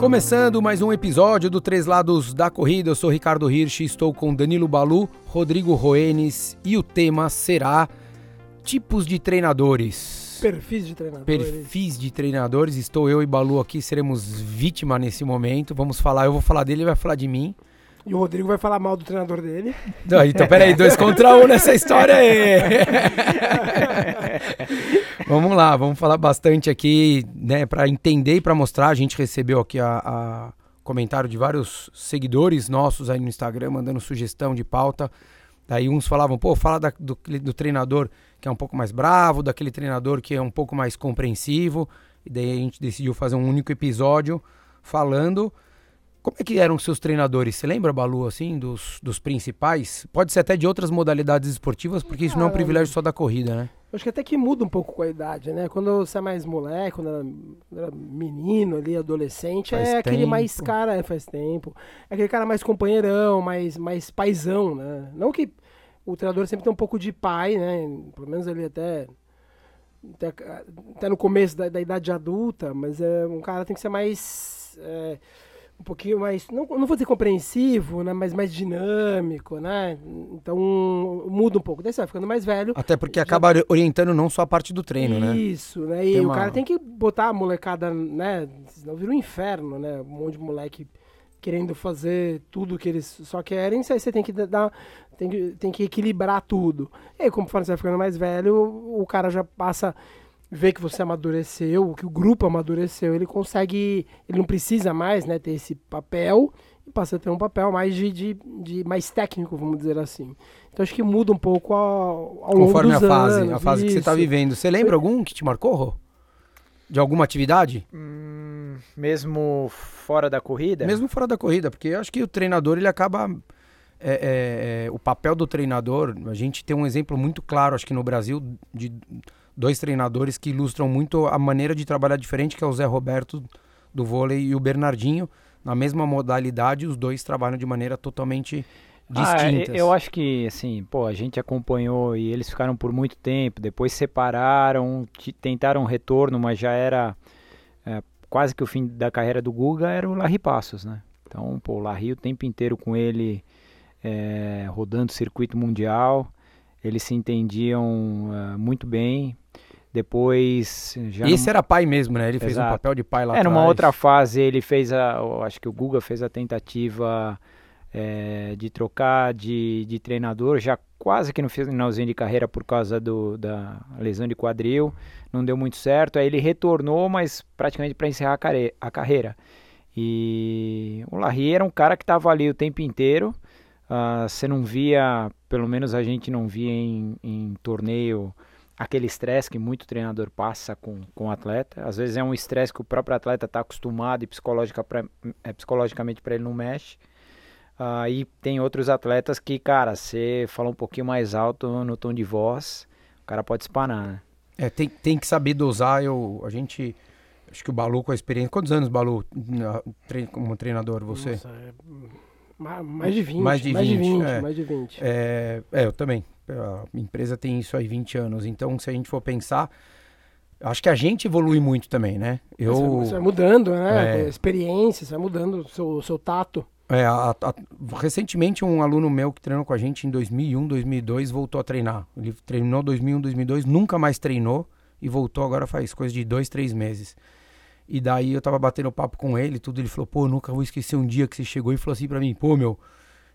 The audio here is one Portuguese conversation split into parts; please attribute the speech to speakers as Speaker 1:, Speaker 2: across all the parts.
Speaker 1: Começando mais um episódio do Três Lados da Corrida, eu sou Ricardo Hirsch, estou com Danilo Balu, Rodrigo Roenes e o tema será tipos de treinadores.
Speaker 2: Perfis de treinadores.
Speaker 1: Perfis de treinadores. Estou eu e Balu aqui, seremos vítima nesse momento. Vamos falar, eu vou falar dele, ele vai falar de mim.
Speaker 2: E o Rodrigo vai falar mal do treinador dele.
Speaker 1: Não, então, peraí, dois contra um nessa história aí. vamos lá, vamos falar bastante aqui, né, para entender e para mostrar. A gente recebeu aqui a, a, comentário de vários seguidores nossos aí no Instagram, mandando sugestão de pauta. Daí uns falavam, pô, fala da, do, do treinador que é um pouco mais bravo, daquele treinador que é um pouco mais compreensivo. E daí a gente decidiu fazer um único episódio falando como é que eram os seus treinadores? Você lembra, Balu, assim, dos, dos principais? Pode ser até de outras modalidades esportivas, porque isso não é um privilégio só da corrida, né?
Speaker 2: Acho que até que muda um pouco com a idade, né? Quando você é mais moleque, quando era, era menino ali, adolescente, faz é tempo. aquele mais cara, é, faz tempo. É aquele cara mais companheirão, mais, mais paizão, né? Não que o treinador sempre tem um pouco de pai, né? Pelo menos ali até até, até no começo da, da, idade adulta, mas é, um cara tem que ser mais é, um pouquinho mais, não, não vou dizer compreensivo, né, mas mais dinâmico, né? Então muda um pouco. Daí você vai ficando mais velho.
Speaker 1: Até porque já... acaba orientando não só a parte do treino,
Speaker 2: Isso,
Speaker 1: né?
Speaker 2: Isso, né? E tem o uma... cara tem que botar a molecada, né? Senão vira um inferno, né? Um monte de moleque querendo fazer tudo que eles só querem, aí você tem que dar, tem que, tem que equilibrar tudo. E aí, conforme você vai ficando mais velho, o cara já passa vê que você amadureceu, que o grupo amadureceu, ele consegue, ele não precisa mais, né, ter esse papel e passa a ter um papel mais de, de, de mais técnico, vamos dizer assim. Então acho que muda um pouco ao, ao
Speaker 1: Conforme
Speaker 2: longo dos
Speaker 1: a fase,
Speaker 2: anos,
Speaker 1: a fase que você está vivendo. Você lembra algum que te marcou, Rô? De alguma atividade?
Speaker 3: Hum, mesmo fora da corrida?
Speaker 1: Mesmo fora da corrida, porque eu acho que o treinador ele acaba é, é, é, o papel do treinador, a gente tem um exemplo muito claro, acho que no Brasil, de dois treinadores que ilustram muito a maneira de trabalhar diferente, que é o Zé Roberto do vôlei e o Bernardinho. Na mesma modalidade, os dois trabalham de maneira totalmente distintas.
Speaker 3: Ah, eu acho que, assim, pô, a gente acompanhou e eles ficaram por muito tempo, depois separaram, tentaram um retorno, mas já era é, quase que o fim da carreira do Guga, era o Larry Passos, né? Então, pô, o Larry o tempo inteiro com ele é, rodando circuito mundial, eles se entendiam uh, muito bem, depois.
Speaker 1: Já Esse num... era pai mesmo, né? Ele Exato. fez um papel de pai lá
Speaker 3: É,
Speaker 1: atrás.
Speaker 3: numa outra fase ele fez a. Acho que o Guga fez a tentativa é, de trocar de, de treinador, já quase que no finalzinho de carreira por causa do, da lesão de quadril. Não deu muito certo. Aí ele retornou, mas praticamente para encerrar a, a, carreira. E o Larry era um cara que estava ali o tempo inteiro. Uh, você não via, pelo menos a gente não via em, em torneio aquele estresse que muito treinador passa com, com o atleta. Às vezes é um estresse que o próprio atleta está acostumado e psicológica pra, é, psicologicamente para ele não mexe. Aí uh, tem outros atletas que, cara, você fala um pouquinho mais alto no tom de voz, o cara pode espanar, né?
Speaker 1: É, tem, tem que saber dosar. Eu, a gente, acho que o Balu com a experiência. Quantos anos, Balu, como treinador, você? Nossa, é...
Speaker 2: Mais de 20.
Speaker 1: Mais de 20, mais de 20.
Speaker 2: É, mais de 20.
Speaker 1: É, é, eu também. A empresa tem isso aí 20 anos. Então, se a gente for pensar, acho que a gente evolui muito também, né?
Speaker 2: Eu, você vai mudando, né? É, Experiência, você vai mudando o seu, seu tato.
Speaker 1: É, a, a, recentemente um aluno meu que treinou com a gente em 2001, 2002 voltou a treinar. Ele treinou 2001, 2002, nunca mais treinou e voltou agora faz coisa de dois, três meses. E daí eu tava batendo papo com ele, tudo ele falou: "Pô, nunca vou esquecer um dia que você chegou e falou assim para mim: "Pô, meu,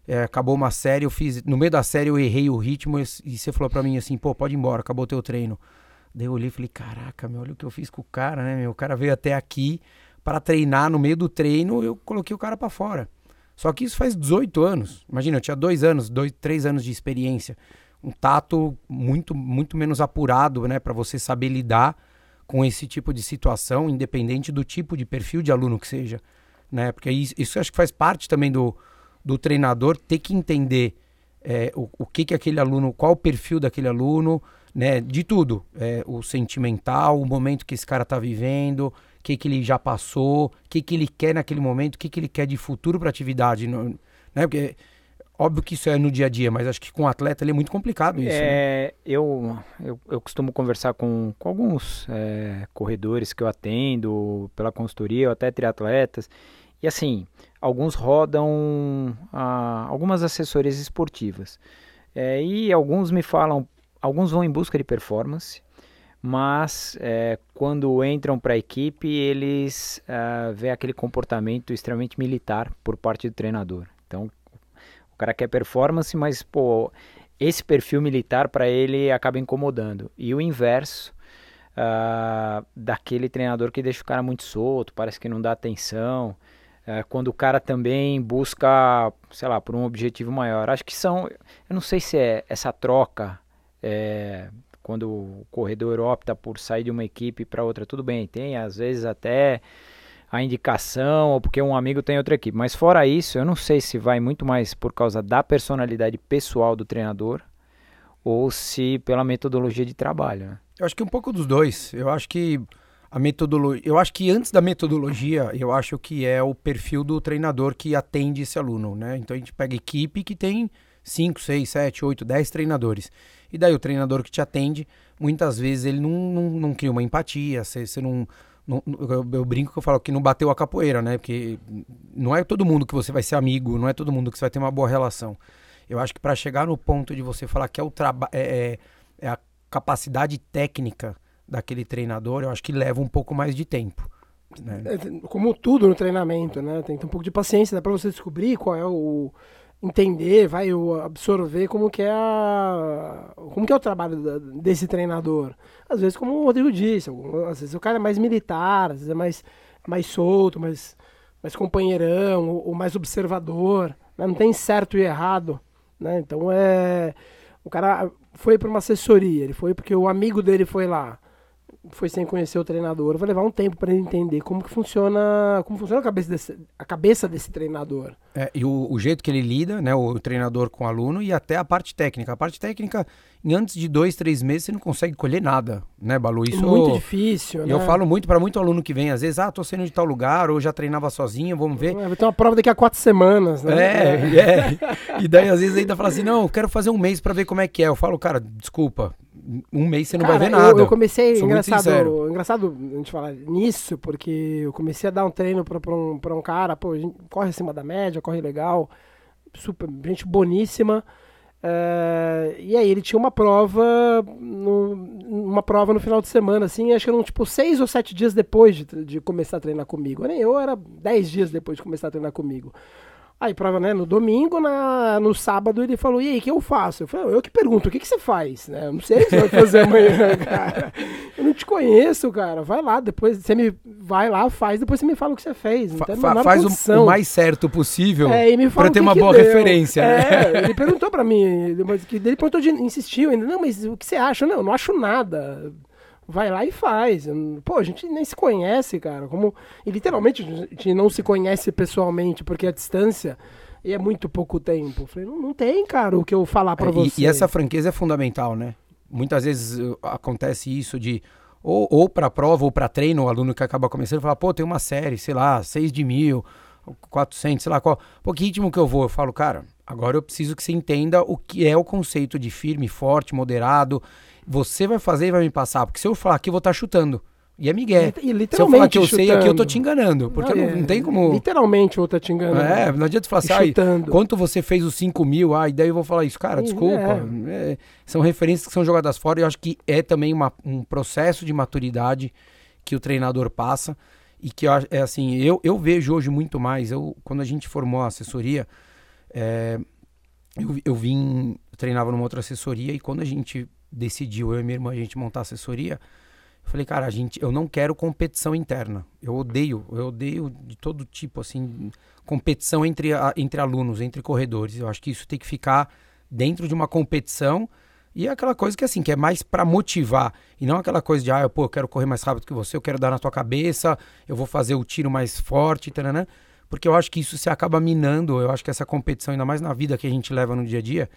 Speaker 1: é, acabou uma série, eu fiz. No meio da série eu errei o ritmo e você falou pra mim assim, pô, pode ir embora, acabou o teu treino. Daí eu olhei e falei, caraca, meu, olha o que eu fiz com o cara, né, meu? O cara veio até aqui para treinar no meio do treino, eu coloquei o cara para fora. Só que isso faz 18 anos. Imagina, eu tinha dois anos, dois, três anos de experiência. Um tato muito, muito menos apurado, né, para você saber lidar com esse tipo de situação, independente do tipo de perfil de aluno que seja, né? Porque isso, isso acho que faz parte também do, do treinador ter que entender é, o, o que que aquele aluno, qual o perfil daquele aluno, né, de tudo, é, o sentimental, o momento que esse cara está vivendo, o que que ele já passou, o que que ele quer naquele momento, o que que ele quer de futuro para atividade, né? Porque Óbvio que isso é no dia a dia, mas acho que com o atleta é muito complicado isso.
Speaker 3: Né? É, né? eu, eu, eu, costumo conversar com, com alguns é, corredores que eu atendo pela consultoria, ou até triatletas. E assim, alguns rodam ah, algumas assessorias esportivas. É, e alguns me falam, alguns vão em busca de performance, mas é, quando entram para a equipe, eles uh, vê aquele comportamento extremamente militar por parte do treinador. Então, o cara quer performance, mas pô, esse perfil militar para ele acaba incomodando. E o inverso uh, daquele treinador que deixa o cara muito solto, parece que não dá atenção. Uh, quando o cara também busca, sei lá, por um objetivo maior. Acho que são, eu não sei se é essa troca é, quando o corredor opta por sair de uma equipe para outra, tudo bem, tem às vezes até a indicação ou porque um amigo tem outra equipe. Mas fora isso, eu não sei se vai muito mais por causa da personalidade pessoal do treinador ou se pela metodologia de trabalho. Né?
Speaker 1: Eu acho que um pouco dos dois. Eu acho que a metodologia, eu acho que antes da metodologia, eu acho que é o perfil do treinador que atende esse aluno, né? Então a gente pega equipe que tem 5, 6, 7, 8, 10 treinadores. E daí o treinador que te atende, muitas vezes ele não, não, não cria uma empatia, você, você não, não eu, eu, brinco que eu falo que não bateu a capoeira, né? Porque não é todo mundo que você vai ser amigo, não é todo mundo que você vai ter uma boa relação. Eu acho que para chegar no ponto de você falar que é o trabalho, é, é, é a capacidade técnica daquele treinador, eu acho que leva um pouco mais de tempo. Né?
Speaker 2: É, como tudo no treinamento, né? Tem que ter um pouco de paciência, dá para você descobrir qual é o entender, vai absorver como que é a, como que é o trabalho desse treinador. Às vezes, como o Rodrigo disse, às vezes o cara é mais militar, às vezes é mais, mais solto, mais, mais companheirão, ou, ou mais observador. Né? Não tem certo e errado. Né? Então é. O cara foi para uma assessoria, ele foi porque o amigo dele foi lá foi sem conhecer o treinador, vai levar um tempo para ele entender como que funciona, como funciona a cabeça desse, a cabeça desse treinador.
Speaker 1: É, e o, o, jeito que ele lida, né, o treinador com o aluno e até a parte técnica. A parte técnica, em antes de dois, três meses, você não consegue colher nada, né, Balu?
Speaker 2: Isso é muito difícil,
Speaker 1: né? Eu falo muito para muito aluno que vem, às vezes, ah, tô saindo de tal lugar, ou já treinava sozinho, vamos ver.
Speaker 2: É, vai ter uma prova daqui a quatro semanas, né?
Speaker 1: É, é. é. E daí, às vezes, ainda fala assim, não, eu quero fazer um mês para ver como é que é. Eu falo, cara, desculpa, um mês você não Cara, vai ver nada.
Speaker 2: Eu, eu comecei, Sou engraçado, engraçado a gente falar nisso, porque eu comecei a dar um treino pra, pra, um, pra um cara, pô, corre acima da média, corre legal, super, gente boníssima. Uh, e aí ele tinha uma prova, no, uma prova no final de semana, assim, acho que eram tipo seis ou sete dias depois de, de começar a treinar comigo. Nem eu era dez dias depois de começar a treinar comigo. Aí, prova, né, no domingo, na, no sábado, ele falou, e aí, o que eu faço? Eu falei, eu que pergunto, o que, que você faz? Né? Eu não sei o que você vai fazer amanhã, cara. Eu não te conheço, cara. Vai lá, depois você me vai lá, faz, depois você me fala o que você fez. Fa
Speaker 1: fa faz o, o, mais certo possível é, pra ter uma boa deu. referência.
Speaker 2: É, né? ele perguntou pra mim, ele perguntou, de, insistiu ainda, não, mas o que você acha? Não, eu não acho nada vai lá e faz. Pô, a gente nem se conhece, cara. Como, e literalmente a gente não se conhece pessoalmente, porque a distância e é muito pouco tempo. Eu falei, não, não tem, cara, o que eu falar para é, você.
Speaker 1: E, e, essa franqueza é fundamental, né? Muitas vezes uh, acontece isso de ou, ou para prova ou para treino, o aluno que acaba começando fala, pô, tem uma série, sei lá, 6 de mil, 400, sei lá qual. Pô, que ritmo que eu vou? Eu falo, cara, agora eu preciso que você entenda o que é o conceito de firme, forte, moderado você vai fazer e vai me passar. Porque se eu falar aqui, eu vou estar tá chutando. E é migué.
Speaker 2: E,
Speaker 1: se eu falar que eu chutando. sei aqui, eu tô te enganando. Porque não, não, não tem como.
Speaker 2: Literalmente eu tá te enganando.
Speaker 1: É, não adianta falar assim, quanto você fez os 5 mil, ah, e daí eu vou falar isso. Cara, desculpa. É. É, são referências que são jogadas fora. E eu acho que é também uma, um processo de maturidade que o treinador passa. E que é assim, eu, eu vejo hoje muito mais. Eu, quando a gente formou a assessoria, é, eu, eu vim, eu treinava numa outra assessoria, e quando a gente decidiu, eu e minha irmã, a gente montar assessoria, eu falei, cara, a gente, eu não quero competição interna. Eu odeio, eu odeio de todo tipo, assim, competição entre, a, entre alunos, entre corredores. Eu acho que isso tem que ficar dentro de uma competição e é aquela coisa que, assim, que é mais para motivar e não aquela coisa de, ah, pô, eu quero correr mais rápido que você, eu quero dar na tua cabeça, eu vou fazer o tiro mais forte, taranã. porque eu acho que isso se acaba minando. Eu acho que essa competição, ainda mais na vida que a gente leva no dia a dia,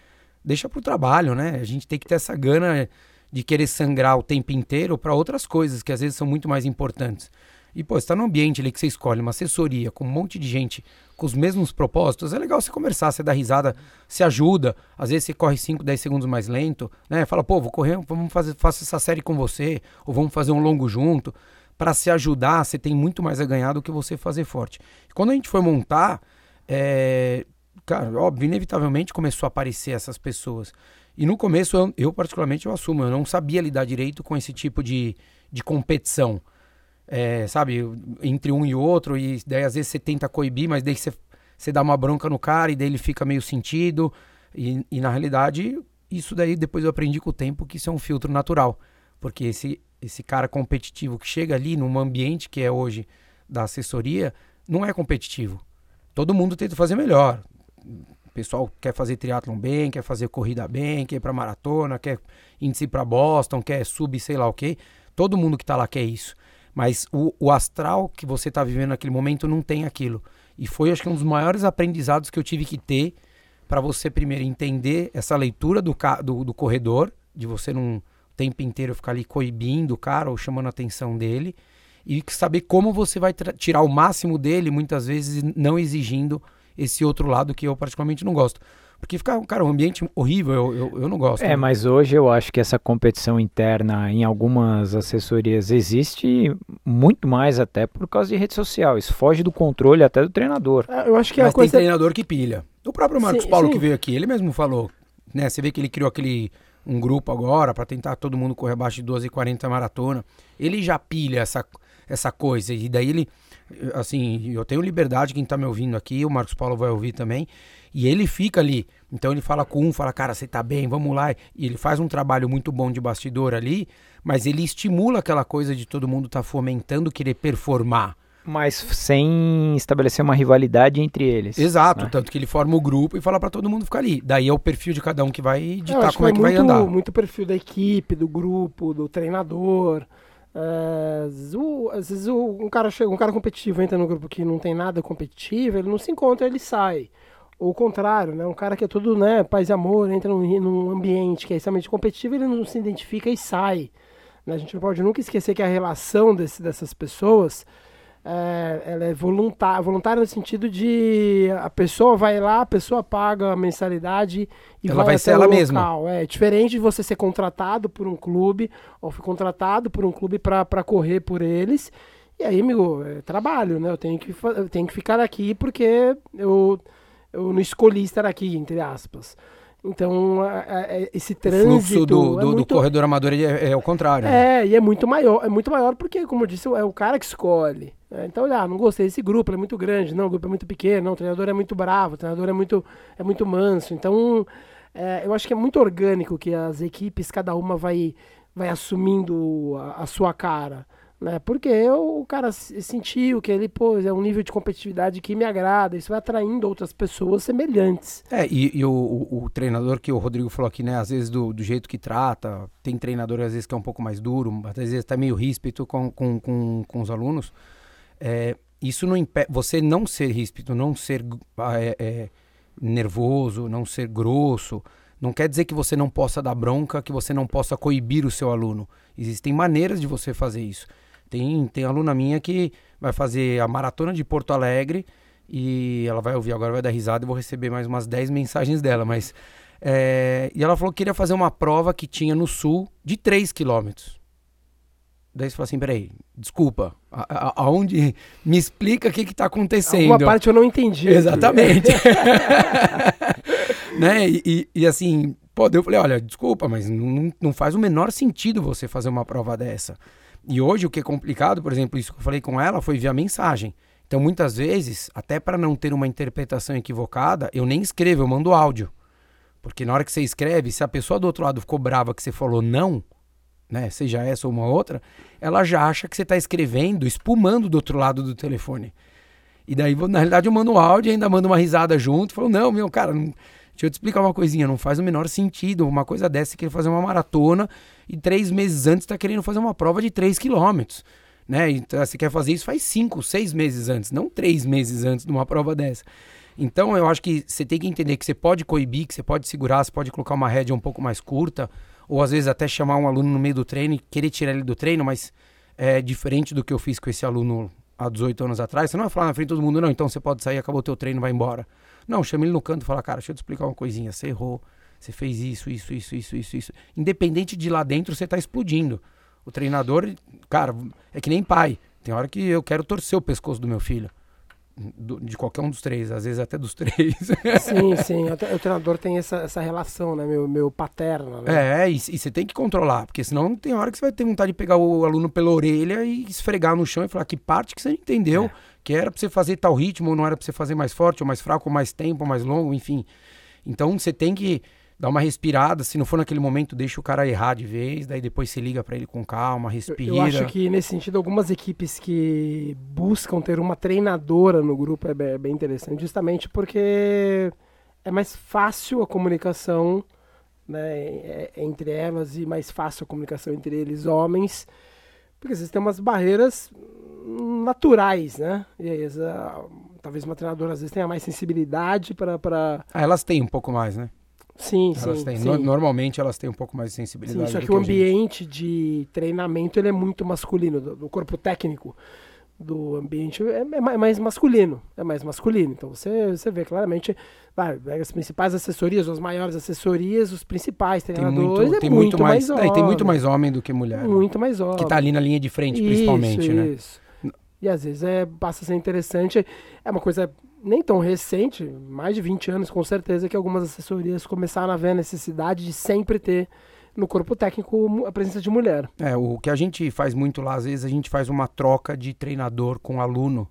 Speaker 1: deixa pro trabalho, né? A gente tem que ter essa gana de querer sangrar o tempo inteiro para outras coisas que às vezes são muito mais importantes. e, pô, você tá num ambiente ali que você escolhe uma assessoria com um monte de gente com os mesmos propósitos, é legal você conversar, você dá risada, se ajuda. Às vezes você corre 5, 10 segundos mais lento, né? Fala, pô, vou correr, vamos fazer, faço essa série com você, ou vamos fazer um longo junto. Para se ajudar, você tem muito mais a ganhar do que você fazer forte. quando a gente foi montar, é, cara, óbvio, inevitavelmente começou a aparecer essas pessoas. E no começo, eu, eu, particularmente, eu assumo, eu não sabia lidar direito com esse tipo de, de competição é, sabe, entre um e outro, e daí às vezes você tenta coibir, mas daí você, você dá uma bronca no cara e daí ele fica meio sentido. E, e na realidade, isso daí depois eu aprendi com o tempo que isso é um filtro natural. Porque esse, esse cara competitivo que chega ali num ambiente que é hoje da assessoria, não é competitivo. Todo mundo tenta fazer melhor. O pessoal quer fazer triatlon bem, quer fazer corrida bem, quer ir pra maratona, quer índice para Boston, quer subir sei lá o quê. Todo mundo que tá lá quer isso. Mas o, o astral que você está vivendo naquele momento não tem aquilo. E foi, acho que, um dos maiores aprendizados que eu tive que ter para você, primeiro, entender essa leitura do, do, do corredor, de você não o tempo inteiro ficar ali coibindo o cara ou chamando a atenção dele, e saber como você vai tirar o máximo dele, muitas vezes não exigindo esse outro lado que eu particularmente não gosto. Porque fica, cara, um ambiente horrível, eu, eu, eu não gosto.
Speaker 3: É, né? mas hoje eu acho que essa competição interna em algumas assessorias existe muito mais até por causa de rede social. Isso foge do controle até do treinador.
Speaker 1: É, eu acho que mas a coisa... tem treinador que pilha. O próprio Marcos sim, Paulo sim. que veio aqui, ele mesmo falou, né? Você vê que ele criou aquele um grupo agora para tentar todo mundo correr abaixo de 12h40 maratona. Ele já pilha essa, essa coisa. E daí ele, assim, eu tenho liberdade, quem tá me ouvindo aqui, o Marcos Paulo vai ouvir também. E ele fica ali. Então ele fala com um, fala, cara, você tá bem, vamos lá. E ele faz um trabalho muito bom de bastidor ali, mas ele estimula aquela coisa de todo mundo tá fomentando querer performar.
Speaker 3: Mas sem estabelecer uma rivalidade entre eles.
Speaker 1: Exato, né? tanto que ele forma o grupo e fala para todo mundo ficar ali. Daí é o perfil de cada um que vai ditar como é que
Speaker 2: vai
Speaker 1: andar.
Speaker 2: Muito perfil da equipe, do grupo, do treinador. É, às vezes um cara chega, um cara competitivo entra no grupo que não tem nada competitivo, ele não se encontra, ele sai. Ou o contrário, né? Um cara que é tudo, né, paz e amor, entra num, num ambiente que é extremamente competitivo, ele não se identifica e sai. Né? A gente não pode nunca esquecer que a relação desse, dessas pessoas é, ela é voluntária, voluntária no sentido de a pessoa vai lá, a pessoa paga a mensalidade e
Speaker 1: ela vai, vai ser ela local. mesma.
Speaker 2: É diferente de você ser contratado por um clube ou ser contratado por um clube para correr por eles. E aí, amigo, é trabalho, né? Eu tenho que, eu tenho que ficar aqui porque eu eu não escolhi estar aqui, entre aspas. Então, esse trânsito. O
Speaker 1: fluxo do, é do, muito... do corredor amador é, é, o contrário.
Speaker 2: Né? É, e é muito maior. É muito maior porque, como eu disse, é o cara que escolhe. Né? Então, olha, ah, não gostei desse grupo, ele é muito grande. Não, o grupo é muito pequeno. Não, o treinador é muito bravo, o treinador é muito, é muito manso. Então, é, eu acho que é muito orgânico que as equipes, cada uma vai, vai assumindo a, a sua cara né? Porque o cara sentiu que ele, pô, é um nível de competitividade que me agrada, isso vai atraindo outras pessoas semelhantes.
Speaker 1: É, e, e o, o, o, treinador que o Rodrigo falou aqui, né, às vezes do, do, jeito que trata, tem treinador às vezes que é um pouco mais duro, às vezes tá meio ríspido com, com, com, com os alunos, é, isso não impede, você não ser ríspido, não ser é, é, nervoso, não ser grosso, não quer dizer que você não possa dar bronca, que você não possa coibir o seu aluno. Existem maneiras de você fazer isso. Tem, tem aluna minha que vai fazer a maratona de Porto Alegre e ela vai ouvir agora, vai dar risada e vou receber mais umas 10 mensagens dela, mas... É, e ela falou que queria fazer uma prova que tinha no sul de 3 quilômetros. Daí você fala assim, peraí, desculpa, a, a, aonde... Me explica o que que tá acontecendo.
Speaker 2: Uma parte eu não entendi.
Speaker 1: Exatamente. né, e, e, e, assim, pô, eu falei, olha, desculpa, mas não, não faz o menor sentido você fazer uma prova dessa. E hoje o que é complicado, por exemplo, isso que eu falei com ela foi via mensagem. Então muitas vezes, até para não ter uma interpretação equivocada, eu nem escrevo, eu mando áudio. Porque na hora que você escreve, se a pessoa do outro lado ficou brava que você falou não, né, seja essa ou uma outra, ela já acha que você está escrevendo, espumando do outro lado do telefone. E daí, na realidade, eu mando um áudio e ainda mando uma risada junto. Falo, não, meu, cara, não, Deixa eu te explicar uma coisinha, não faz o menor sentido uma coisa dessa, querer fazer uma maratona e três meses antes está querendo fazer uma prova de 3 quilômetros. Né? Então, você quer fazer isso faz cinco, seis meses antes, não três meses antes de uma prova dessa. Então eu acho que você tem que entender que você pode coibir, que você pode segurar, você pode colocar uma rédea um pouco mais curta, ou às vezes até chamar um aluno no meio do treino e querer tirar ele do treino, mas é diferente do que eu fiz com esse aluno há 18 anos atrás, você não vai falar na frente de todo mundo, não, então você pode sair, acabou o teu treino, vai embora. Não, chama ele no canto e fala, cara, deixa eu te explicar uma coisinha, você errou, você fez isso, isso, isso, isso, isso, isso. Independente de lá dentro, você tá explodindo. O treinador, cara, é que nem pai. Tem hora que eu quero torcer o pescoço do meu filho. Do, de qualquer um dos três, às vezes até dos três.
Speaker 2: Sim, sim. O, o treinador tem essa, essa relação, né? Meu, meu paterno.
Speaker 1: Né? É, e, você tem que controlar, porque senão tem hora que você vai ter vontade de pegar o aluno pela orelha e esfregar no chão e falar que parte que você não entendeu, é. que era pra você fazer tal ritmo, ou não era pra você fazer mais forte, ou mais fraco, ou mais tempo, ou mais longo, enfim. Então você tem que dá uma respirada, se não for naquele momento, deixa o cara errar de vez, daí depois se liga para ele com calma, respira.
Speaker 2: Eu, eu, acho que nesse sentido algumas equipes que buscam ter uma treinadora no grupo é bem, é bem interessante, justamente porque é mais fácil a comunicação né, é, entre elas e mais fácil a comunicação entre eles homens, porque vocês têm umas barreiras naturais, né? E aí, essa, talvez uma treinadora às vezes tenha mais sensibilidade para. Pra...
Speaker 1: Ah, elas têm um pouco mais, né?
Speaker 2: Sim,
Speaker 1: elas
Speaker 2: sim,
Speaker 1: têm,
Speaker 2: sim.
Speaker 1: No, normalmente elas têm um pouco mais de sensibilidade.
Speaker 2: Sim, só que, que o ambiente de treinamento ele é muito masculino, do, do corpo técnico do ambiente é, é, mais masculino, é mais masculino. Então você, você vê claramente, vai, as principais assessorias, as maiores assessorias, os principais treinadores, tem muito, é tem muito, muito mais, mais
Speaker 1: é, tem muito mais homem do que mulher. Né?
Speaker 2: Muito né? mais homem.
Speaker 1: Que está ali na linha de frente, isso, principalmente, né? Isso.
Speaker 2: E às vezes é, passa a ser interessante, é uma coisa nem tão recente, mais de 20 anos com certeza, que algumas assessorias começaram a ver a necessidade de sempre ter no corpo técnico a presença de mulher.
Speaker 1: É, o que a gente faz muito lá, às vezes a gente faz uma troca de treinador com aluno,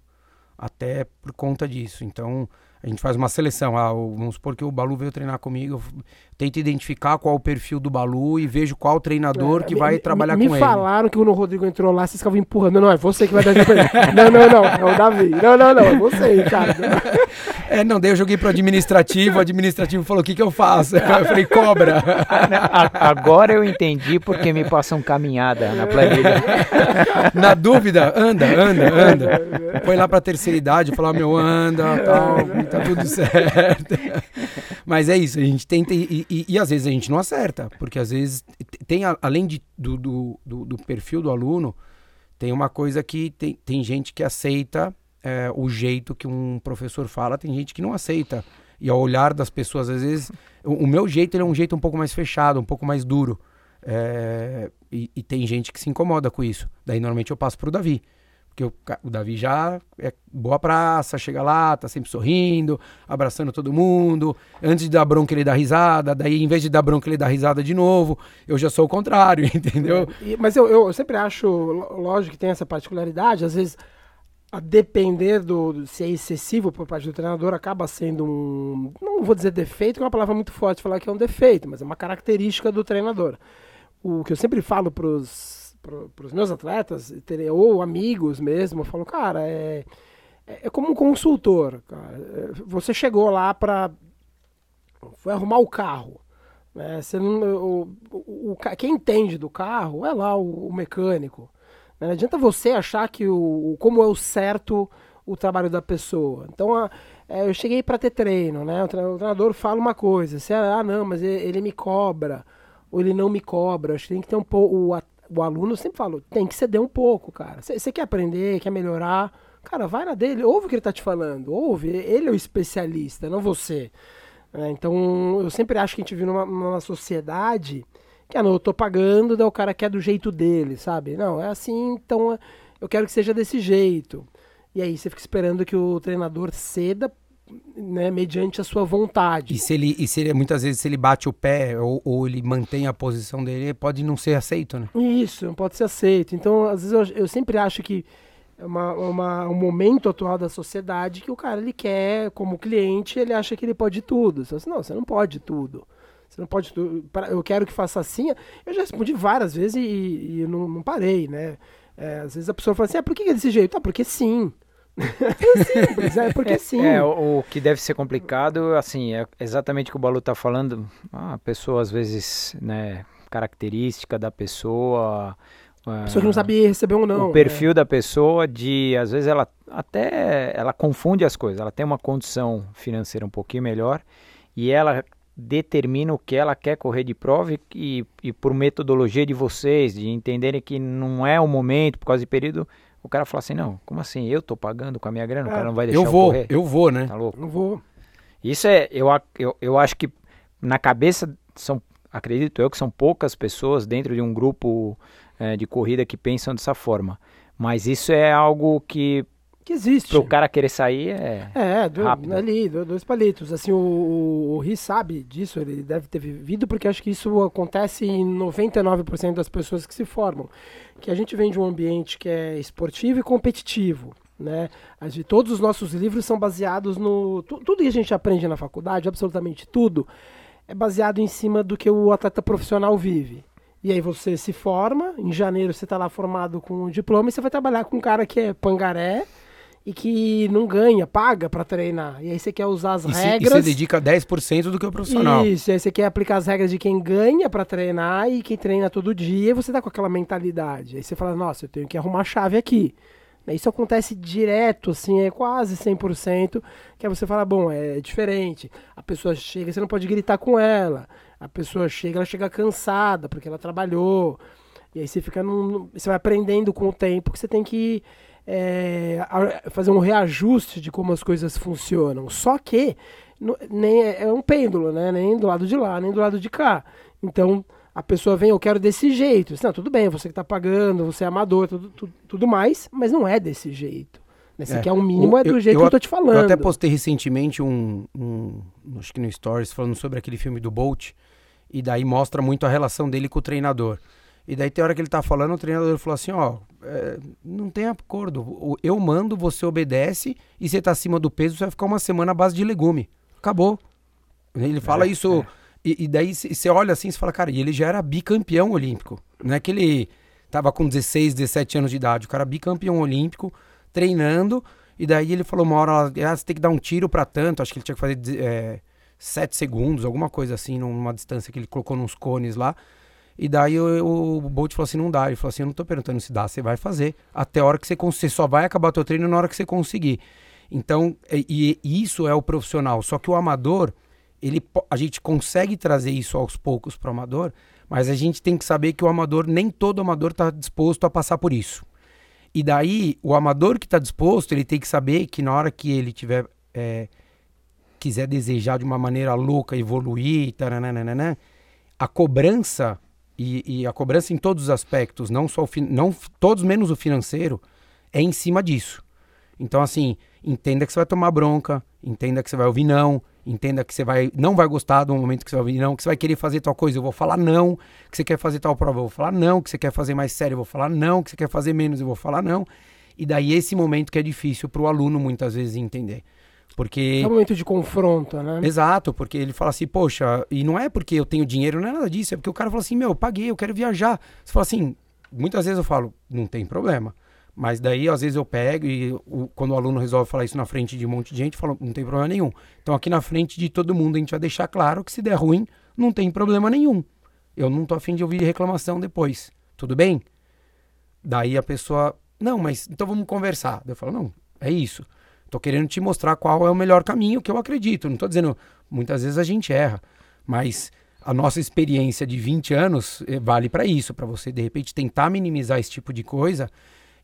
Speaker 1: até por conta disso. Então, a gente faz uma seleção. Ah, vamos supor que o Balu veio treinar comigo, eu tento identificar qual é o perfil do Balu e vejo qual treinador é, que me, vai trabalhar
Speaker 2: me
Speaker 1: com
Speaker 2: ele. Me falaram que quando o Rodrigo entrou lá, vocês ficavam empurrando. Não, é você que vai dar não, não, não, é o Davi. Não, não, não, é você, Ricardo.
Speaker 1: É, não, daí eu joguei pro administrativo, o administrativo falou, o que que eu faço? Eu falei, cobra.
Speaker 3: Agora eu entendi porque me passam caminhada na planilha.
Speaker 1: Na dúvida, anda, anda, anda. Põe lá pra terceira idade, falar, meu, anda, tal, tá tudo certo. Mas é isso, a gente tenta e, e, e, às vezes a gente não acerta, porque às vezes tem, além de, do, do, do, do perfil do aluno, tem uma coisa que tem, tem gente que aceita é, o jeito que um professor fala, tem gente que não aceita. E ao olhar das pessoas, às vezes, o, o meu jeito é um jeito um pouco mais fechado, um pouco mais duro. É, e, e, tem gente que se incomoda com isso. Daí normalmente eu passo pro Davi. Porque o, o, Davi já é boa praça, chega lá, tá sempre sorrindo, abraçando todo mundo. Antes de dar bronca, ele dá risada. Daí, em vez de dar bronca, ele dá risada de novo. Eu já sou o contrário, entendeu?
Speaker 2: É, e, mas eu, eu sempre acho, lógico que tem essa particularidade. Às vezes, a depender do, se é excessivo por parte do treinador, acaba sendo um. Não vou dizer defeito, que é uma palavra muito forte falar que é um defeito, mas é uma característica do treinador. O que eu sempre falo para os para os meus atletas, ou amigos mesmo, eu falo, cara, é, é, é como um consultor. Cara. É, você chegou lá para. Foi arrumar o carro. Né? Você não, o, o, o, quem entende do carro é lá o, o mecânico. Né? Não adianta você achar que o, como é o certo o trabalho da pessoa. Então, a, é, eu cheguei para ter treino, né? O treinador fala uma coisa, você, ah, não, mas ele, ele me cobra, ou ele não me cobra. Acho que tem que ter um pouco. O, aluno sempre fala, tem que ceder um pouco, cara. Você quer aprender, quer melhorar, cara, vai na dele, ouve o que ele tá te falando, ouve, ele é o especialista, não você. É, então, eu sempre acho que a gente vive numa, numa sociedade que, ah, não, eu tô pagando, daí o cara quer do jeito dele, sabe? Não, é assim, então eu quero que seja desse jeito. E aí você fica esperando que o treinador ceda né, mediante a sua vontade.
Speaker 1: E se ele, e se ele muitas vezes se ele bate o pé ou, ou ele mantém a posição dele, pode não ser aceito, né?
Speaker 2: Isso, não pode ser aceito. Então, às vezes eu, eu sempre acho que é uma, uma, um momento atual da sociedade que o cara ele quer, como cliente, ele acha que ele pode tudo. Você assim, não, você não pode tudo. Você não pode tudo. Eu quero que faça assim. Eu já respondi várias vezes e, e não, não, parei, né? É, às vezes a pessoa fala assim, ah, por que é desse jeito? Ah, porque sim.
Speaker 3: É simples, é porque é, sim. É, o, o, que deve ser complicado, assim, é exatamente o que o Balu está falando. Ah, a pessoa, às vezes, né, característica da pessoa.
Speaker 2: A pessoa que não sabia receber ou não.
Speaker 3: O perfil é. da pessoa de, às vezes, ela até ela confunde as coisas. Ela tem uma condição financeira um pouquinho melhor e ela determina o que ela quer correr de prova e, e, e, por metodologia de vocês, de entenderem que não é o momento, por causa de período, o cara fala assim, não, como assim? Eu tô pagando com a minha grana, é, o cara não vai deixar
Speaker 1: eu vou,
Speaker 3: eu?
Speaker 1: Eu vou, né?
Speaker 3: Tá louco?
Speaker 2: Não vou.
Speaker 3: Isso é, eu, eu, eu acho que na cabeça são, acredito eu que são poucas pessoas dentro de um grupo é, de corrida que pensam dessa forma. Mas isso é algo que
Speaker 2: que existe.
Speaker 3: Para o cara querer sair é.
Speaker 2: É, do, rápido. ali, dois palitos. Assim, o, o, o Ri sabe disso, ele deve ter vivido, porque acho que isso acontece em 99% das pessoas que se formam. Que a gente vem de um ambiente que é esportivo e competitivo. Né? Todos os nossos livros são baseados no. Tudo que a gente aprende na faculdade, absolutamente tudo, é baseado em cima do que o atleta profissional vive. E aí você se forma, em janeiro você está lá formado com um diploma e você vai trabalhar com um cara que é pangaré e que não ganha, paga para treinar. E aí você quer usar as
Speaker 1: e
Speaker 2: regras.
Speaker 1: Se, e você dedica 10% do que o profissional.
Speaker 2: Isso, aí você quer aplicar as regras de quem ganha para treinar e quem treina todo dia, e você tá com aquela mentalidade. Aí você fala, nossa, eu tenho que arrumar a chave aqui. Isso acontece direto, assim, é quase 100%, que aí você fala, bom, é diferente. A pessoa chega, você não pode gritar com ela. A pessoa chega, ela chega cansada, porque ela trabalhou. E aí você fica num, você vai aprendendo com o tempo que você tem que é, fazer um reajuste de como as coisas funcionam. Só que no, nem é, é um pêndulo, né? Nem do lado de lá, nem do lado de cá. Então a pessoa vem, eu quero desse jeito. Não, tudo bem, você que está pagando, você é amador, tudo, tudo, tudo, mais, mas não é desse jeito. Né? Você é. quer um mínimo, é do eu, jeito eu, que eu tô te falando. Eu
Speaker 1: até postei recentemente um, um, acho que no Stories, falando sobre aquele filme do Bolt, e daí mostra muito a relação dele com o treinador. E daí tem hora que ele tá falando, o treinador falou assim, ó, é, não tem acordo. Eu mando, você obedece, e você tá acima do peso, você vai ficar uma semana à base de legume. Acabou. Ele fala é, isso. É. E, e, daí você olha assim e fala, cara, e ele já era bicampeão olímpico. Não é que ele tava com 16, 17 anos de idade. O cara bicampeão olímpico, treinando. E daí ele falou uma hora, ah, você tem que dar um tiro para tanto. Acho que ele tinha que fazer é, 7 segundos, alguma coisa assim, numa distância que ele colocou nos cones lá. E daí o, o Bolt falou assim, não dá. Ele falou assim, eu não tô perguntando se dá, você vai fazer. Até a hora que você conseguir. Você só vai acabar teu treino na hora que você conseguir. Então, e, e isso é o profissional. Só que o amador, ele, a gente consegue trazer isso aos poucos para o amador, mas a gente tem que saber que o amador, nem todo amador está disposto a passar por isso. E daí, o amador que está disposto, ele tem que saber que na hora que ele tiver, é, quiser desejar de uma maneira louca evoluir, taranana, a cobrança e, e, a cobrança em todos os aspectos, não só o não todos menos o financeiro, é em cima disso. Então assim, entenda que você vai tomar bronca, entenda que você vai ouvir não, entenda que você vai não vai gostar do momento que você vai ouvir não, que você vai querer fazer tal coisa, eu vou falar não, que você quer fazer tal prova, eu vou falar não, que você quer fazer mais sério, eu vou falar não, que você quer fazer menos, eu vou falar não. E daí esse momento que é difícil para o aluno muitas vezes entender. Porque...
Speaker 2: É um momento de confronto, né?
Speaker 1: Exato, porque ele fala assim, poxa, e não é porque eu tenho dinheiro, não é nada disso, é porque o cara fala assim, meu, eu paguei, eu quero viajar. Você fala assim, muitas vezes eu falo, não tem problema. Mas daí, às vezes, eu pego e o, quando o aluno resolve falar isso na frente de um monte de gente, falo, não tem problema nenhum. Então, aqui na frente de todo mundo, a gente vai deixar claro que se der ruim, não tem problema nenhum. Eu não tô afim de ouvir reclamação depois. Tudo bem? Daí a pessoa, não, mas então vamos conversar. Eu falo, não, é isso. Tô querendo te mostrar qual é o melhor caminho que eu acredito. Não tô dizendo, muitas vezes a gente erra, mas a nossa experiência de 20 anos eh, vale para isso, para você de repente tentar minimizar esse tipo de coisa.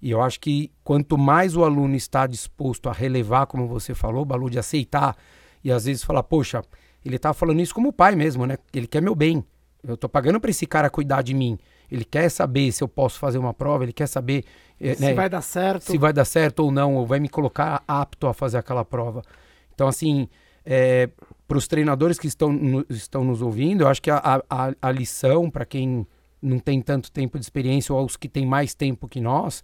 Speaker 1: E eu acho que quanto mais o aluno está disposto a relevar, como você falou, Balu, de aceitar e às vezes falar, poxa, ele tá falando isso como pai mesmo, né? Ele quer meu bem. Eu tô pagando para esse cara cuidar de mim. Ele quer saber se eu posso fazer uma prova, ele quer saber
Speaker 2: é, se né, vai dar certo.
Speaker 1: Se vai dar certo ou não, ou vai me colocar apto a fazer aquela prova. Então, assim, é, para os treinadores que estão, no, estão nos ouvindo, eu acho que a, a, a lição para quem não tem tanto tempo de experiência ou os que têm mais tempo que nós,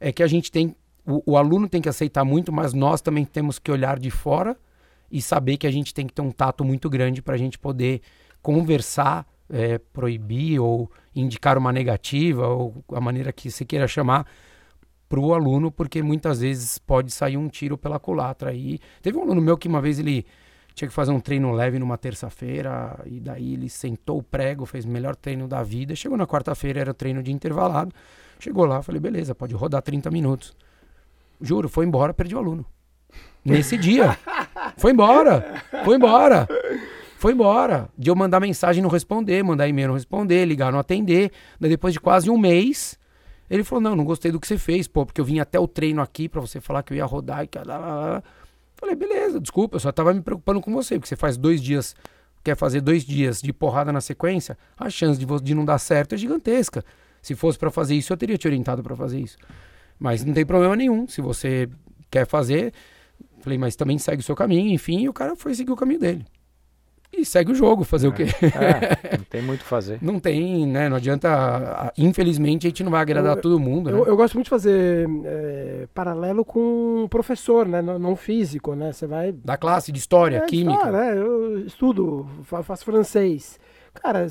Speaker 1: é que a gente tem. O, o aluno tem que aceitar muito, mas nós também temos que olhar de fora e saber que a gente tem que ter um tato muito grande para a gente poder conversar, é, proibir ou indicar uma negativa, ou a maneira que você queira chamar, para o aluno, porque muitas vezes pode sair um tiro pela culatra. E teve um aluno meu que uma vez ele tinha que fazer um treino leve numa terça-feira, e daí ele sentou o prego, fez o melhor treino da vida. Chegou na quarta-feira, era treino de intervalado. Chegou lá, falei, beleza, pode rodar 30 minutos. Juro, foi embora, perdi o aluno. Nesse dia. Foi embora. Foi embora. Foi embora. De eu mandar mensagem não responder, mandar e-mail não responder, ligar não atender. Daí depois de quase um mês, ele falou: Não, não gostei do que você fez, pô, porque eu vim até o treino aqui para você falar que eu ia rodar e que. Falei, beleza, desculpa, eu só tava me preocupando com você, porque você faz dois dias, quer fazer dois dias de porrada na sequência, a chance de, de não dar certo é gigantesca. Se fosse para fazer isso, eu teria te orientado para fazer isso. Mas não tem problema nenhum. Se você quer fazer, falei, mas também segue o seu caminho, enfim, e o cara foi seguir o caminho dele e segue o jogo, fazer
Speaker 3: é,
Speaker 1: o quê?
Speaker 3: É, não tem muito o fazer.
Speaker 1: não tem, né? Não adianta. Infelizmente, a gente não vai agradar eu, todo mundo.
Speaker 2: Eu,
Speaker 1: né?
Speaker 2: eu, gosto muito de fazer é, paralelo com um professor, né? Não, não, físico, né? Você vai.
Speaker 1: Da classe de história, é, química.
Speaker 2: História, né? Eu estudo, faço francês. Cara,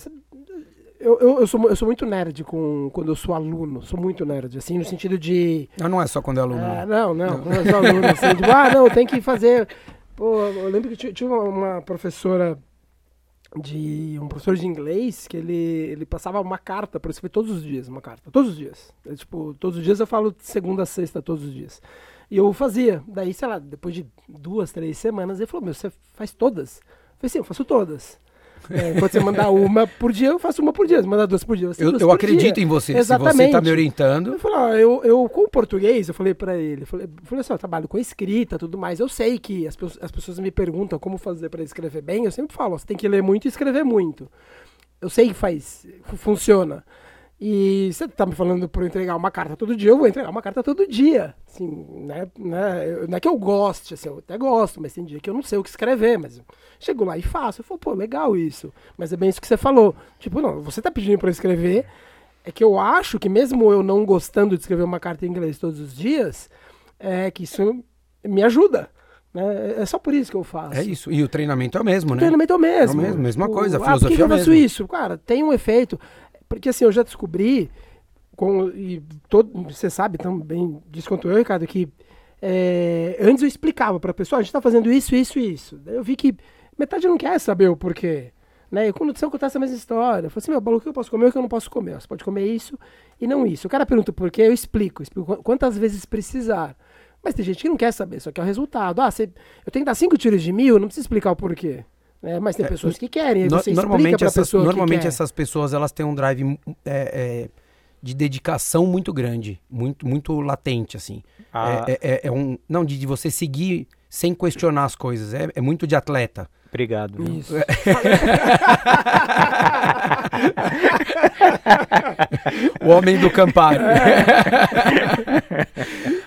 Speaker 2: eu, eu, eu, sou, eu sou muito nerd com, quando eu sou aluno. Sou muito nerd, assim, no sentido de.
Speaker 1: Não, não é só quando é aluno.
Speaker 2: É, não, não, não. Quando eu sou aluno, assim, tipo, ah, não, tem que fazer. Pô, eu lembro que tinha uma professora de um professor de inglês que ele, ele passava uma carta para escrever todos os dias, uma carta, todos os dias. É, tipo, todos os dias eu falo segunda a sexta, todos os dias. E eu fazia. Daí, sei lá, depois de duas, três semanas, ele falou: Meu, você faz todas? Eu falei: Sim, eu faço todas. É, quando você mandar uma por dia, eu faço uma por dia. Se mandar duas por dia, eu
Speaker 1: Eu, eu acredito
Speaker 2: dia.
Speaker 1: em você. Exatamente. Se você está me orientando.
Speaker 2: Eu falei, ó, eu, eu com o português, eu falei para ele, eu falei, eu falei assim, eu trabalho com escrita tudo mais. Eu sei que as, as pessoas me perguntam como fazer para escrever bem. Eu sempre falo, ó, você tem que ler muito e escrever muito. Eu sei que faz, funciona. E você tá me falando para eu entregar uma carta todo dia, eu vou entregar uma carta todo dia. Assim, né, né, não é que eu goste, assim, eu até gosto, mas tem dia que eu não sei o que escrever, mas eu chego lá e faço. Eu falo, pô, legal isso. Mas é bem isso que você falou. Tipo, não, você tá pedindo para eu escrever, é que eu acho que mesmo eu não gostando de escrever uma carta em inglês todos os dias, é que isso me ajuda. Né? É só por isso que eu faço.
Speaker 1: É isso. E o treinamento é o mesmo, né? O
Speaker 2: treinamento é o mesmo.
Speaker 1: É o mesmo, mesma coisa, a filosofia
Speaker 2: ah, por que
Speaker 1: é
Speaker 2: eu
Speaker 1: faço
Speaker 2: isso? Cara, tem um efeito. Porque assim, eu já descobri, com, e todo, você sabe também disso quanto eu, Ricardo, que é, antes eu explicava para a pessoa, a gente está fazendo isso, isso e isso. Daí eu vi que metade não quer saber o porquê. Né? E quando você contar essa mesma história, eu falei assim, meu, o que eu posso comer o que eu não posso comer? Você pode comer isso e não isso. O cara pergunta por quê, eu explico, explico quantas vezes precisar. Mas tem gente que não quer saber, só quer o resultado. Ah, você, eu tenho que dar cinco tiros de mil, não precisa explicar o porquê. É, mas tem é, pessoas que querem. No,
Speaker 1: normalmente essas, normalmente
Speaker 2: que
Speaker 1: essas pessoas elas têm um drive é, é, de dedicação muito grande, muito, muito latente, assim. Ah. É, é, é, um. Não, de, de, você seguir sem questionar as coisas. É, é muito de atleta.
Speaker 3: Obrigado.
Speaker 2: Isso.
Speaker 1: o homem do Campari.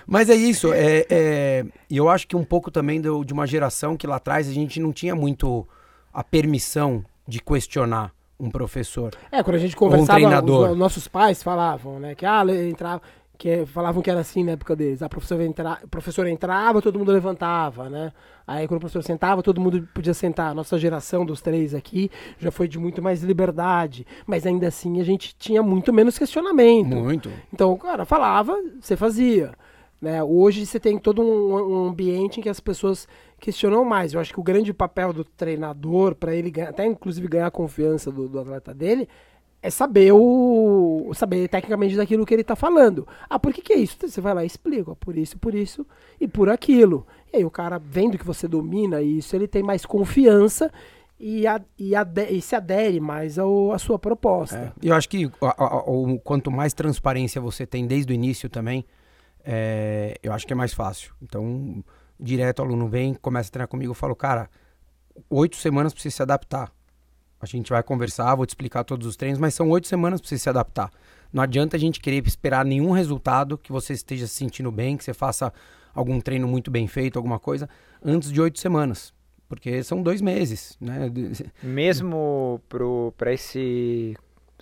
Speaker 1: Mas é isso. É, é, eu acho que um pouco também de uma geração que lá atrás a gente não tinha muito a permissão de questionar um professor.
Speaker 2: É, quando a gente conversava, um treinador. Os, nossos pais falavam, né, que ah, entrava, que falavam que era assim na época deles. A professora, entra, a professora entrava, todo mundo levantava, né? Aí quando o professor sentava, todo mundo podia sentar. Nossa geração dos três aqui já foi de muito mais liberdade, mas ainda assim a gente tinha muito menos questionamento.
Speaker 1: Muito.
Speaker 2: Então, o cara falava, você fazia. Né? Hoje você tem todo um, um, ambiente em que as pessoas questionam mais. Eu acho que o grande papel do treinador, para ele ganhar, até inclusive ganhar a confiança do, do, atleta dele, é saber o saber tecnicamente daquilo que ele está falando. Ah, por que, que é isso? Você vai lá e explica, por isso, por isso e por aquilo. E aí o cara, vendo que você domina isso, ele tem mais confiança e, a, e, e se adere mais ao, à sua proposta. É,
Speaker 1: eu acho que a, quanto mais transparência você tem desde o início também, é, eu acho que é mais fácil. Então, direto o aluno vem, começa a treinar comigo, eu falo, cara, oito semanas para você se adaptar. A gente vai conversar, vou te explicar todos os treinos, mas são oito semanas para você se adaptar. Não adianta a gente querer esperar nenhum resultado que você esteja se sentindo bem, que você faça algum treino muito bem feito, alguma coisa, antes de oito semanas. Porque são dois meses, né?
Speaker 3: Mesmo para esse,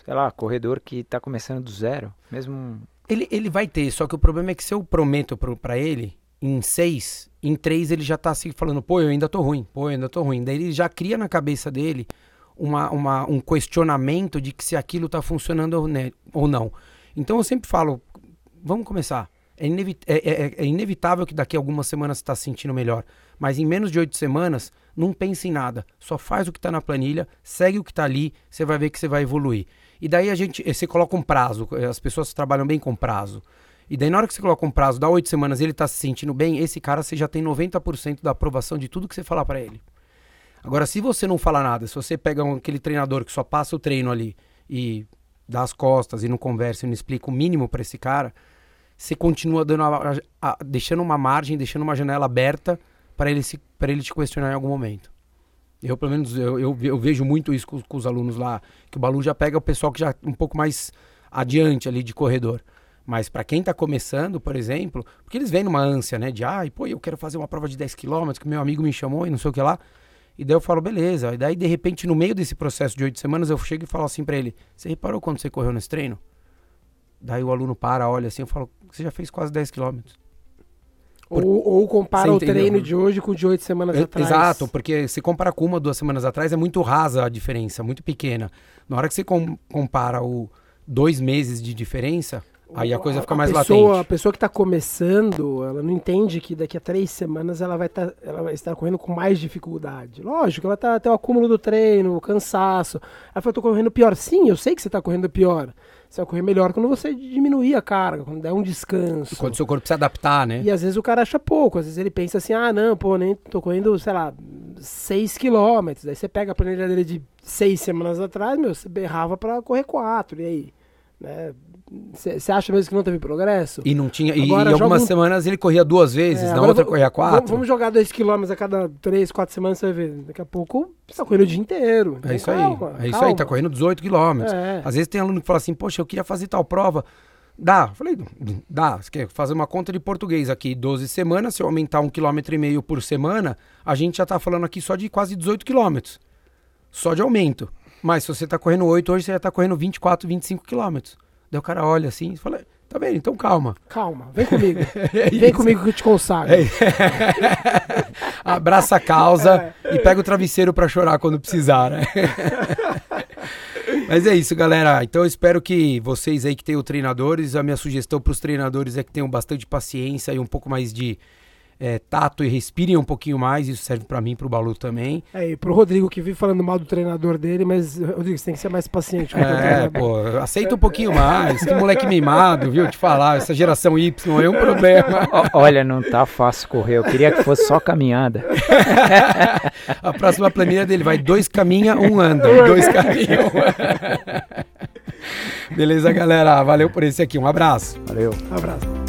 Speaker 3: sei lá, corredor que está começando do zero, mesmo
Speaker 1: ele, ele vai ter, só que o problema é que se eu prometo para ele, em seis, em três ele já tá assim falando, pô, eu ainda tô ruim, pô, eu ainda tô ruim. Daí ele já cria na cabeça dele uma, uma, um questionamento de que se aquilo tá funcionando ou, né, ou não. Então eu sempre falo, vamos começar. É, inevit é, é, é inevitável que daqui a algumas semanas você está se sentindo melhor. Mas em menos de oito semanas, não pense em nada. Só faz o que está na planilha, segue o que está ali, você vai ver que você vai evoluir. E daí a gente, você coloca um prazo, as pessoas trabalham bem com prazo. E daí na hora que você coloca um prazo, dá oito semanas, ele está se sentindo bem, esse cara você já tem 90% da aprovação de tudo que você falar para ele. Agora, se você não fala nada, se você pega um, aquele treinador que só passa o treino ali e dá as costas e não conversa e não explica o mínimo para esse cara, você continua dando a, a, deixando uma margem, deixando uma janela aberta para ele, ele te questionar em algum momento. Eu, pelo menos, eu, eu, eu vejo muito isso com, com, os alunos lá, que o Balu já pega o pessoal que já é um pouco mais adiante ali de corredor. Mas para quem está começando, por exemplo, porque eles vêm numa ânsia, né? De, ai, pô, eu quero fazer uma prova de 10 km, que meu amigo me chamou e não sei o que lá. E daí eu falo, beleza. E daí, de repente, no meio desse processo de oito semanas, eu chego e falo assim para ele: Você reparou quando você correu nesse treino? Daí o aluno para, olha assim, eu falo: Você já fez quase 10 quilômetros.
Speaker 2: Por... Ou, ou, compara o treino de hoje com o de oito semanas é, atrás.
Speaker 1: Exato, porque se compara com uma, duas semanas atrás, é muito rasa a diferença, muito pequena. Na hora que você com, compara o dois meses de diferença, Aí a coisa fica mais
Speaker 2: a pessoa,
Speaker 1: latente.
Speaker 2: A pessoa que está começando, ela não entende que daqui a três semanas ela vai, tá, ela vai estar correndo com mais dificuldade. Lógico, ela tá até o acúmulo do treino, o cansaço. Ela fala, tô correndo pior. Sim, eu sei que você está correndo pior. Você vai correr melhor quando você diminuir a carga, quando der um descanso.
Speaker 1: Quando seu corpo se adaptar, né?
Speaker 2: E às vezes o cara acha pouco, às vezes ele pensa assim, ah, não, pô, nem tô correndo, sei lá, 6 quilômetros. Aí você pega a planilha dele de seis semanas atrás, meu, você berrava para correr quatro, e aí? Né? Você acha mesmo que não teve progresso?
Speaker 1: E não tinha. E, e algumas um... semanas ele corria duas vezes, é, na outra corria quatro.
Speaker 2: Vamos jogar dois quilômetros a cada três, quatro semanas, você vai ver. Daqui a pouco você tá correndo o dia inteiro.
Speaker 1: Então, é isso calma, aí. É calma. isso aí, tá correndo 18 quilômetros. É. Às vezes tem aluno que fala assim, poxa, eu queria fazer tal prova. Dá. Falei, dá. Você quer fazer uma conta de português aqui, 12 semanas, se eu aumentar um quilômetro e meio por semana, a gente já tá falando aqui só de quase 18 quilômetros. Só de aumento. Mas se você tá correndo 8, hoje você já tá correndo 24, 25 quilômetros. Daí o cara olha assim e fala, tá bem, então calma.
Speaker 2: Calma, vem comigo. é vem comigo que eu te consagro. É.
Speaker 1: Abraça a causa é. e pega o travesseiro para chorar quando precisar, né? Mas é isso, galera. Então eu espero que vocês aí que tenham treinadores, a minha sugestão para os treinadores é que tenham bastante paciência e um pouco mais de é, tato e respirem um pouquinho mais, isso serve para mim, pro Balu também.
Speaker 2: É, e pro Rodrigo que vive falando mal do treinador dele, mas, Rodrigo, você tem que ser mais paciente.
Speaker 1: é, pô, aceita um pouquinho mais, que moleque mimado, viu, te falar, essa geração Y é um problema.
Speaker 3: Olha, não tá fácil correr, eu queria que fosse só caminhada.
Speaker 1: A próxima planilha dele vai dois caminha, um anda, dois caminha, um anda. Beleza, galera, valeu por esse aqui, um abraço.
Speaker 3: Valeu.
Speaker 2: Um abraço.